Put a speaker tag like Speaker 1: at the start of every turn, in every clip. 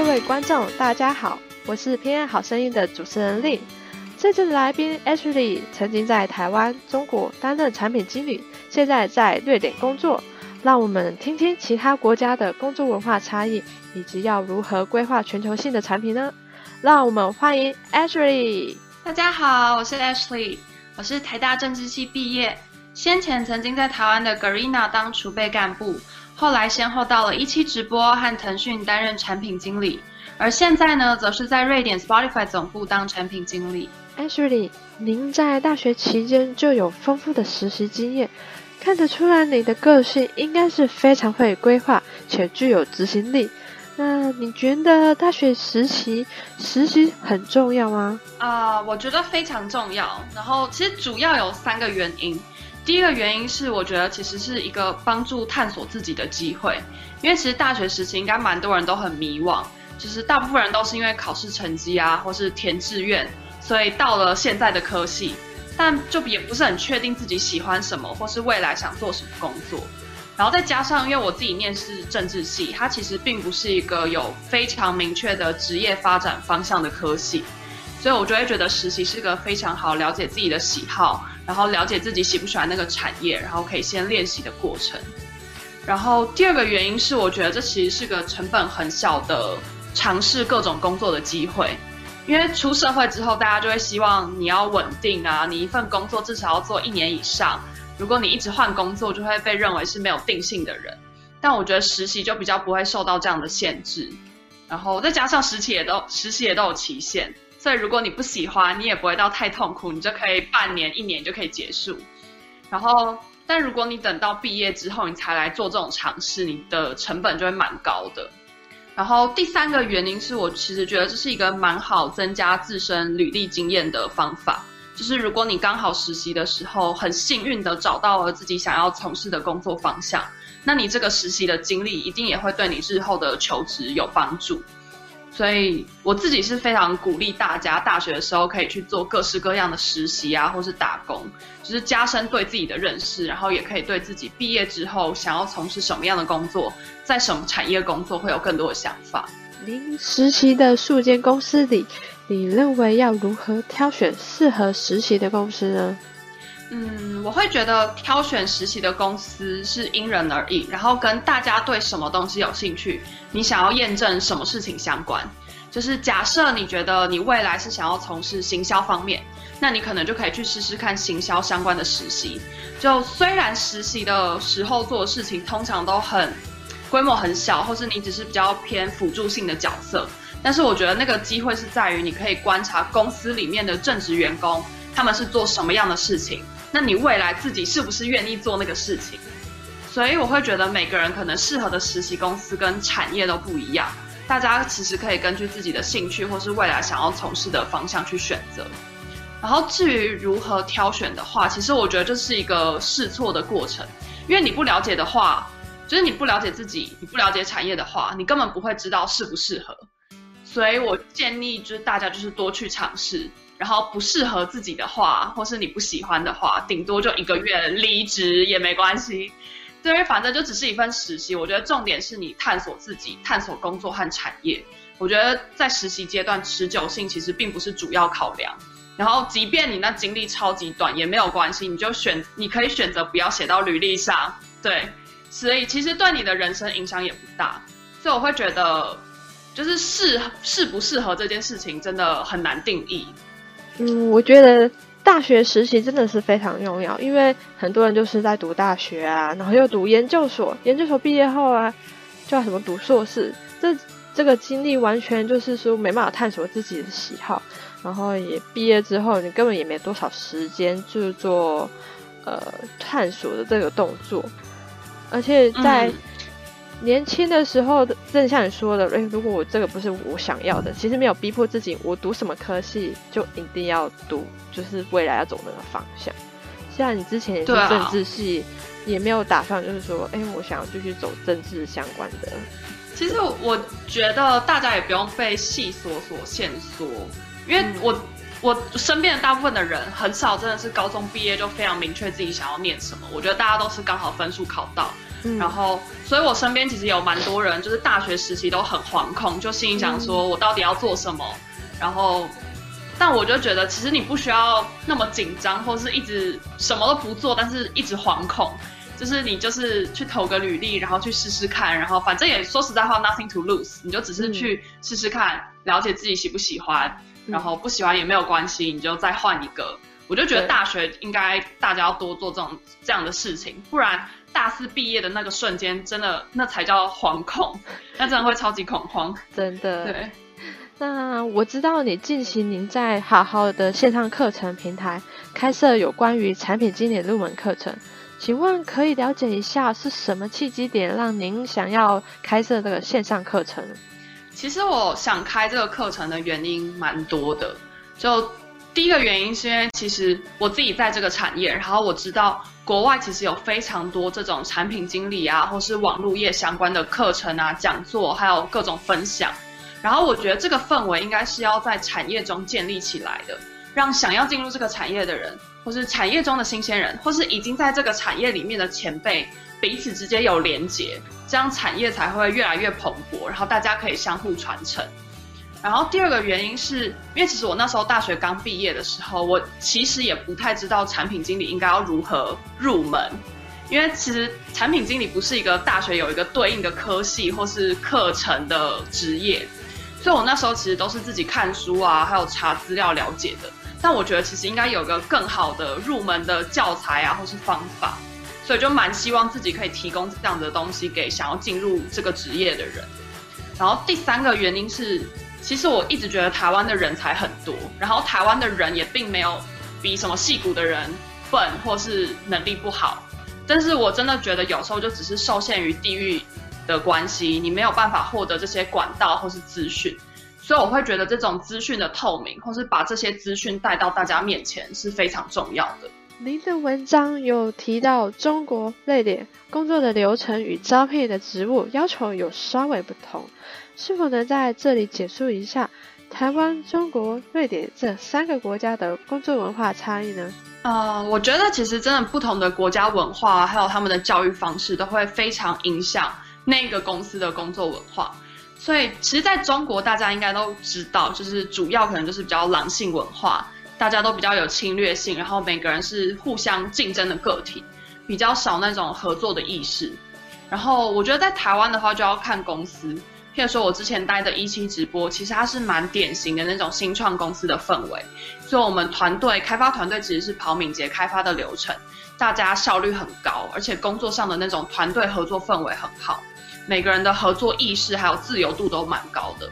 Speaker 1: 各位观众，大家好，我是偏爱好声音的主持人令。这次的来宾 Ashley 曾经在台湾、中国担任产品经理，现在在瑞典工作。让我们听听其他国家的工作文化差异，以及要如何规划全球性的产品呢？让我们欢迎 Ashley。
Speaker 2: 大家好，我是 Ashley，我是台大政治系毕业，先前曾经在台湾的 Garena 当储备干部。后来先后到了一期直播和腾讯担任产品经理，而现在呢，则是在瑞典 Spotify 总部当产品经理。
Speaker 1: Ashley，您在大学期间就有丰富的实习经验，看得出来你的个性应该是非常会规划且具有执行力。那你觉得大学实习实习很重要吗？
Speaker 2: 啊，我觉得非常重要。然后其实主要有三个原因。第一个原因是，我觉得其实是一个帮助探索自己的机会，因为其实大学时期应该蛮多人都很迷惘，就是大部分人都是因为考试成绩啊，或是填志愿，所以到了现在的科系，但就也不是很确定自己喜欢什么，或是未来想做什么工作。然后再加上，因为我自己念是政治系，它其实并不是一个有非常明确的职业发展方向的科系，所以我就会觉得实习是个非常好了解自己的喜好。然后了解自己喜不喜欢那个产业，然后可以先练习的过程。然后第二个原因是，我觉得这其实是个成本很小的尝试各种工作的机会。因为出社会之后，大家就会希望你要稳定啊，你一份工作至少要做一年以上。如果你一直换工作，就会被认为是没有定性的人。但我觉得实习就比较不会受到这样的限制。然后再加上实习也都实习也都有期限。所以如果你不喜欢，你也不会到太痛苦，你就可以半年、一年就可以结束。然后，但如果你等到毕业之后你才来做这种尝试，你的成本就会蛮高的。然后第三个原因是我其实觉得这是一个蛮好增加自身履历经验的方法，就是如果你刚好实习的时候很幸运的找到了自己想要从事的工作方向，那你这个实习的经历一定也会对你日后的求职有帮助。所以我自己是非常鼓励大家，大学的时候可以去做各式各样的实习啊，或是打工，就是加深对自己的认识，然后也可以对自己毕业之后想要从事什么样的工作，在什么产业工作会有更多的想法。
Speaker 1: 您实习的数间公司里，你认为要如何挑选适合实习的公司呢？
Speaker 2: 嗯，我会觉得挑选实习的公司是因人而异，然后跟大家对什么东西有兴趣，你想要验证什么事情相关。就是假设你觉得你未来是想要从事行销方面，那你可能就可以去试试看行销相关的实习。就虽然实习的时候做的事情通常都很规模很小，或是你只是比较偏辅助性的角色，但是我觉得那个机会是在于你可以观察公司里面的正职员工他们是做什么样的事情。那你未来自己是不是愿意做那个事情？所以我会觉得每个人可能适合的实习公司跟产业都不一样，大家其实可以根据自己的兴趣或是未来想要从事的方向去选择。然后至于如何挑选的话，其实我觉得这是一个试错的过程，因为你不了解的话，就是你不了解自己，你不了解产业的话，你根本不会知道适不适合。所以我建议就是大家就是多去尝试。然后不适合自己的话，或是你不喜欢的话，顶多就一个月离职也没关系。对，反正就只是一份实习。我觉得重点是你探索自己，探索工作和产业。我觉得在实习阶段，持久性其实并不是主要考量。然后，即便你那经历超级短也没有关系，你就选，你可以选择不要写到履历上。对，所以其实对你的人生影响也不大。所以我会觉得，就是适适不适合这件事情，真的很难定义。
Speaker 1: 嗯，我觉得大学实习真的是非常重要，因为很多人就是在读大学啊，然后又读研究所，研究所毕业后啊，就要什么读硕士，这这个经历完全就是说没办法探索自己的喜好，然后也毕业之后你根本也没多少时间去做呃探索的这个动作，而且在。年轻的时候，正像你说的，哎，如果我这个不是我想要的，其实没有逼迫自己，我读什么科系就一定要读，就是未来要走那个方向。像你之前也是政治系，也没有打算就是说，哎，我想要继续走政治相关的。
Speaker 2: 其实我觉得大家也不用被系所所限缩，因为我我身边的大部分的人很少真的是高中毕业就非常明确自己想要念什么。我觉得大家都是刚好分数考到。然后，所以我身边其实有蛮多人，就是大学时期都很惶恐，就心里想说，我到底要做什么？然后，但我就觉得，其实你不需要那么紧张，或是一直什么都不做，但是一直惶恐。就是你就是去投个履历，然后去试试看，然后反正也说实在话，nothing to lose，你就只是去试试看，了解自己喜不喜欢，然后不喜欢也没有关系，你就再换一个。我就觉得大学应该大家要多做这种这样的事情，不然大四毕业的那个瞬间，真的那才叫惶恐，那真的会超级恐慌，
Speaker 1: 真的。
Speaker 2: 对。
Speaker 1: 那我知道你近期您在好好的线上课程平台开设有关于产品经理入门课程。请问可以了解一下是什么契机点让您想要开设这个线上课程？
Speaker 2: 其实我想开这个课程的原因蛮多的。就第一个原因是因为其实我自己在这个产业，然后我知道国外其实有非常多这种产品经理啊，或是网络业相关的课程啊、讲座，还有各种分享。然后我觉得这个氛围应该是要在产业中建立起来的，让想要进入这个产业的人。或是产业中的新鲜人，或是已经在这个产业里面的前辈，彼此之间有连结，这样产业才会越来越蓬勃，然后大家可以相互传承。然后第二个原因是因为其实我那时候大学刚毕业的时候，我其实也不太知道产品经理应该要如何入门，因为其实产品经理不是一个大学有一个对应的科系或是课程的职业，所以我那时候其实都是自己看书啊，还有查资料了解的。但我觉得其实应该有个更好的入门的教材啊，或是方法，所以就蛮希望自己可以提供这样的东西给想要进入这个职业的人。然后第三个原因是，其实我一直觉得台湾的人才很多，然后台湾的人也并没有比什么戏骨的人笨或是能力不好，但是我真的觉得有时候就只是受限于地域的关系，你没有办法获得这些管道或是资讯。所以我会觉得这种资讯的透明，或是把这些资讯带到大家面前是非常重要的。
Speaker 1: 您的文章有提到中国、瑞典工作的流程与招聘的职务要求有稍微不同，是否能在这里解述一下台湾、中国、瑞典这三个国家的工作文化差异呢？
Speaker 2: 呃，我觉得其实真的不同的国家文化，还有他们的教育方式，都会非常影响那个公司的工作文化。所以，其实在中国，大家应该都知道，就是主要可能就是比较狼性文化，大家都比较有侵略性，然后每个人是互相竞争的个体，比较少那种合作的意识。然后，我觉得在台湾的话，就要看公司。譬如说，我之前待的一期直播，其实它是蛮典型的那种新创公司的氛围。所以，我们团队开发团队其实是跑敏捷开发的流程，大家效率很高，而且工作上的那种团队合作氛围很好。每个人的合作意识还有自由度都蛮高的。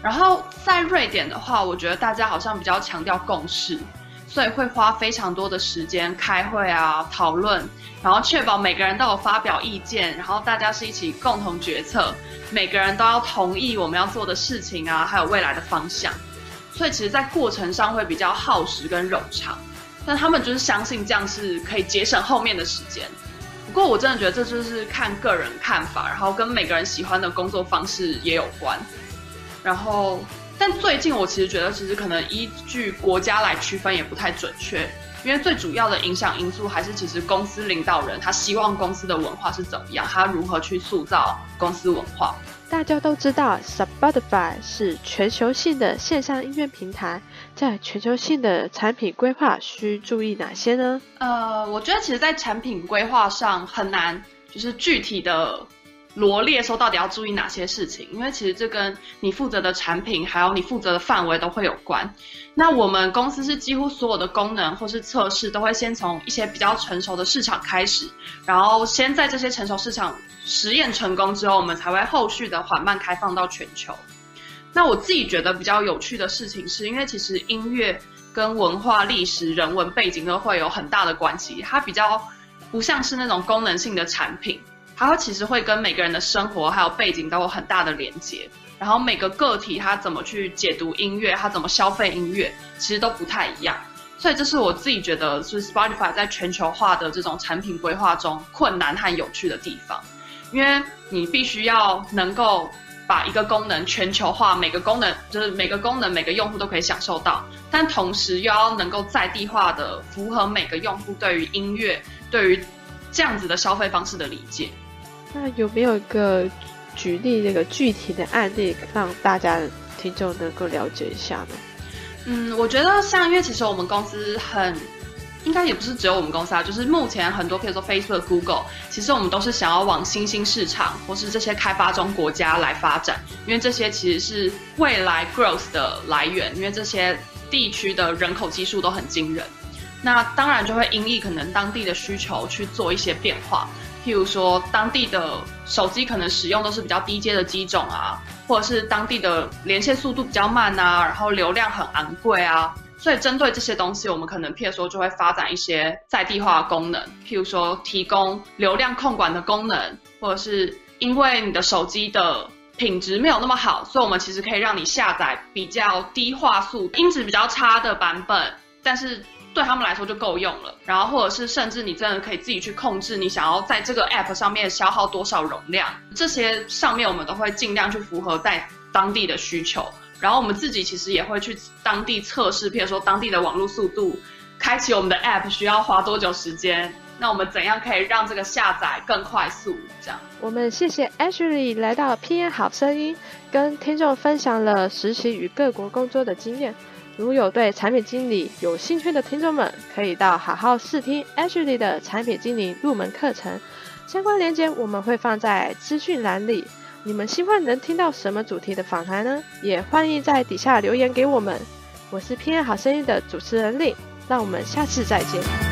Speaker 2: 然后在瑞典的话，我觉得大家好像比较强调共识，所以会花非常多的时间开会啊、讨论，然后确保每个人都有发表意见，然后大家是一起共同决策，每个人都要同意我们要做的事情啊，还有未来的方向。所以其实，在过程上会比较耗时跟冗长，但他们就是相信这样是可以节省后面的时间。不过我真的觉得这就是看个人看法，然后跟每个人喜欢的工作方式也有关。然后，但最近我其实觉得，其实可能依据国家来区分也不太准确，因为最主要的影响因素还是其实公司领导人他希望公司的文化是怎么样，他如何去塑造公司文化。
Speaker 1: 大家都知道，Spotify 是全球性的线上音乐平台，在全球性的产品规划需注意哪些呢？
Speaker 2: 呃，我觉得其实，在产品规划上很难，就是具体的。罗列说到底要注意哪些事情？因为其实这跟你负责的产品，还有你负责的范围都会有关。那我们公司是几乎所有的功能或是测试，都会先从一些比较成熟的市场开始，然后先在这些成熟市场实验成功之后，我们才会后续的缓慢开放到全球。那我自己觉得比较有趣的事情，是因为其实音乐跟文化、历史、人文背景都会有很大的关系，它比较不像是那种功能性的产品。它其实会跟每个人的生活还有背景都有很大的连接，然后每个个体他怎么去解读音乐，他怎么消费音乐，其实都不太一样。所以这是我自己觉得是 Spotify 在全球化的这种产品规划中困难和有趣的地方，因为你必须要能够把一个功能全球化，每个功能就是每个功能每个用户都可以享受到，但同时又要能够在地化的符合每个用户对于音乐对于这样子的消费方式的理解。
Speaker 1: 那有没有一个举例那个具体的案例，让大家听众能够了解一下呢？
Speaker 2: 嗯，我觉得像因为其实我们公司很。应该也不是只有我们公司啊，就是目前很多，譬如说 Facebook、Google，其实我们都是想要往新兴市场或是这些开发中国家来发展，因为这些其实是未来 growth 的来源，因为这些地区的人口基数都很惊人。那当然就会因应可能当地的需求去做一些变化，譬如说当地的手机可能使用都是比较低阶的机种啊，或者是当地的连线速度比较慢啊，然后流量很昂贵啊。所以针对这些东西，我们可能譬如说就会发展一些在地化功能，譬如说提供流量控管的功能，或者是因为你的手机的品质没有那么好，所以我们其实可以让你下载比较低画素、音质比较差的版本，但是对他们来说就够用了。然后或者是甚至你真的可以自己去控制你想要在这个 app 上面消耗多少容量，这些上面我们都会尽量去符合在当地的需求。然后我们自己其实也会去当地测试，譬如说当地的网络速度，开启我们的 App 需要花多久时间？那我们怎样可以让这个下载更快速？这样，
Speaker 1: 我们谢谢 Ashley 来到 PN 好声音，跟听众分享了实习与各国工作的经验。如有对产品经理有兴趣的听众们，可以到好好试听 Ashley 的产品经理入门课程，相关链接我们会放在资讯栏里。你们希望能听到什么主题的访谈呢？也欢迎在底下留言给我们。我是偏爱好声音的主持人令，让我们下次再见。